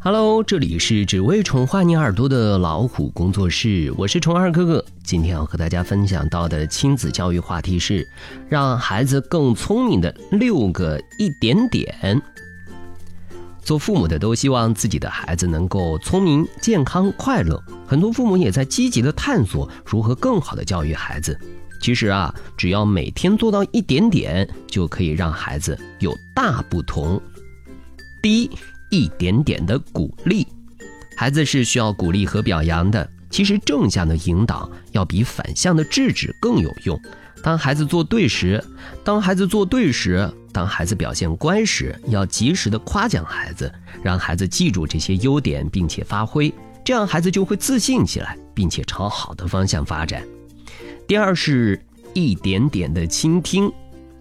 Hello，这里是只为宠坏你耳朵的老虎工作室，我是宠二哥哥。今天要和大家分享到的亲子教育话题是，让孩子更聪明的六个一点点。做父母的都希望自己的孩子能够聪明、健康、快乐，很多父母也在积极的探索如何更好的教育孩子。其实啊，只要每天做到一点点，就可以让孩子有大不同。第一。一点点的鼓励，孩子是需要鼓励和表扬的。其实正向的引导要比反向的制止更有用。当孩子做对时，当孩子做对时，当孩子表现乖时，要及时的夸奖孩子，让孩子记住这些优点，并且发挥，这样孩子就会自信起来，并且朝好的方向发展。第二是一点点的倾听。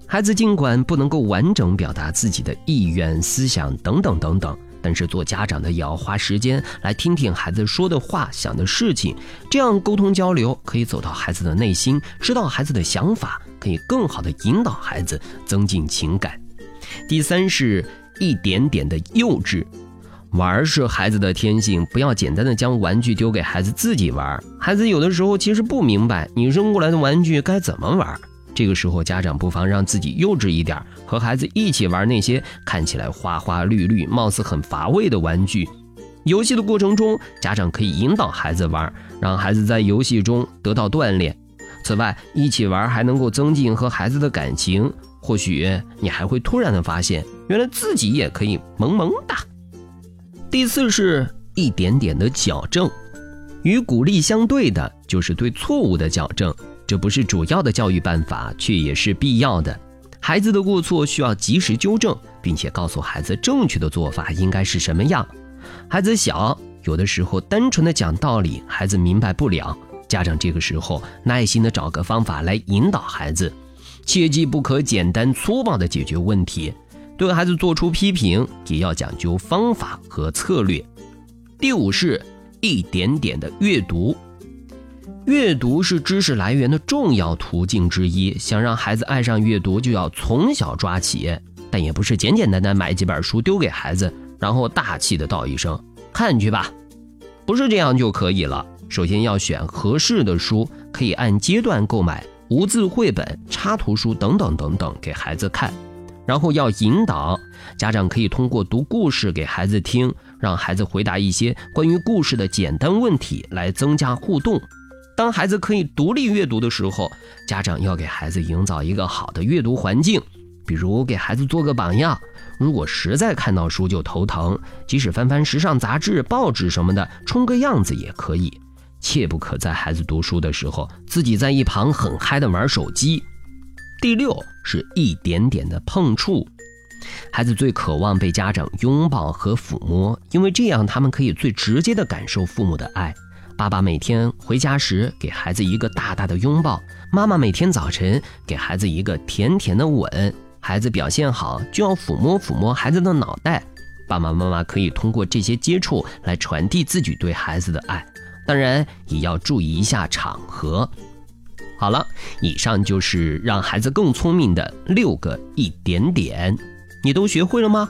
孩子尽管不能够完整表达自己的意愿、思想等等等等，但是做家长的也要花时间来听听孩子说的话、想的事情，这样沟通交流可以走到孩子的内心，知道孩子的想法，可以更好的引导孩子增进情感。第三是一点点的幼稚，玩是孩子的天性，不要简单的将玩具丢给孩子自己玩，孩子有的时候其实不明白你扔过来的玩具该怎么玩。这个时候，家长不妨让自己幼稚一点，和孩子一起玩那些看起来花花绿绿、貌似很乏味的玩具。游戏的过程中，家长可以引导孩子玩，让孩子在游戏中得到锻炼。此外，一起玩还能够增进和孩子的感情。或许你还会突然的发现，原来自己也可以萌萌哒。第四是一点点的矫正，与鼓励相对的就是对错误的矫正。这不是主要的教育办法，却也是必要的。孩子的过错需要及时纠正，并且告诉孩子正确的做法应该是什么样。孩子小，有的时候单纯的讲道理，孩子明白不了。家长这个时候耐心的找个方法来引导孩子，切记不可简单粗暴的解决问题。对孩子做出批评，也要讲究方法和策略。第五是一点点的阅读。阅读是知识来源的重要途径之一。想让孩子爱上阅读，就要从小抓起。但也不是简简单单买几本书丢给孩子，然后大气的道一声“看去吧”，不是这样就可以了。首先要选合适的书，可以按阶段购买无字绘本、插图书等等等等给孩子看。然后要引导家长，可以通过读故事给孩子听，让孩子回答一些关于故事的简单问题，来增加互动。当孩子可以独立阅读的时候，家长要给孩子营造一个好的阅读环境，比如给孩子做个榜样。如果实在看到书就头疼，即使翻翻时尚杂志、报纸什么的，充个样子也可以。切不可在孩子读书的时候，自己在一旁很嗨的玩手机。第六是一点点的碰触，孩子最渴望被家长拥抱和抚摸，因为这样他们可以最直接的感受父母的爱。爸爸每天回家时给孩子一个大大的拥抱，妈妈每天早晨给孩子一个甜甜的吻。孩子表现好就要抚摸抚摸孩子的脑袋。爸爸妈妈可以通过这些接触来传递自己对孩子的爱，当然也要注意一下场合。好了，以上就是让孩子更聪明的六个一点点，你都学会了吗？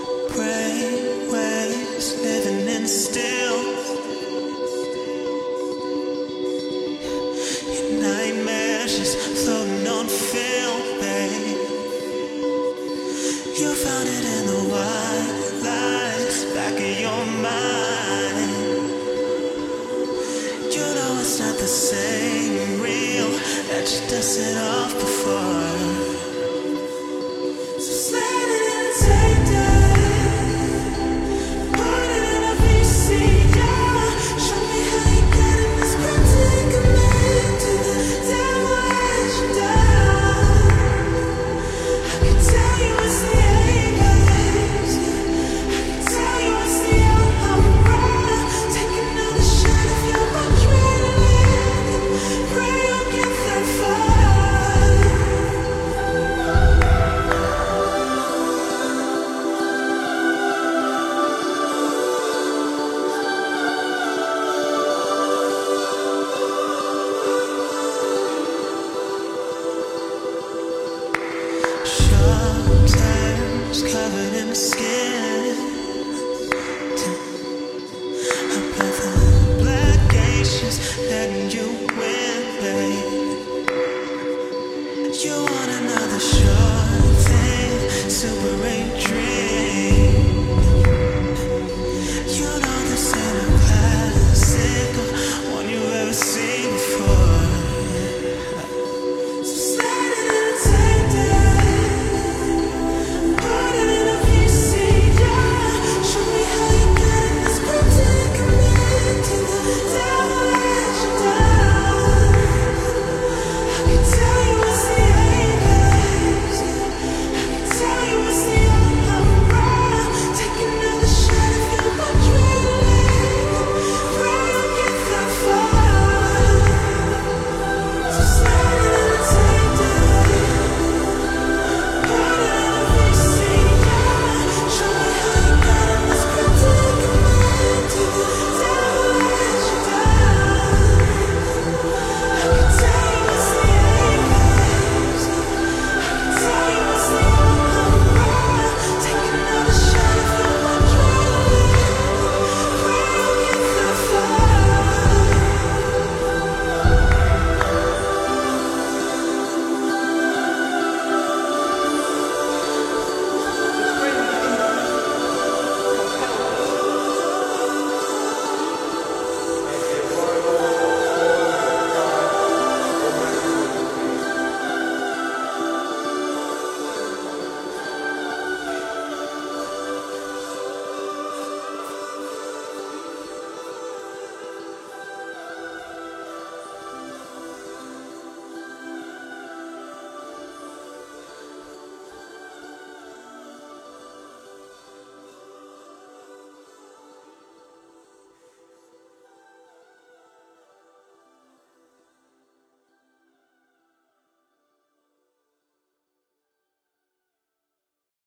You dusted off before.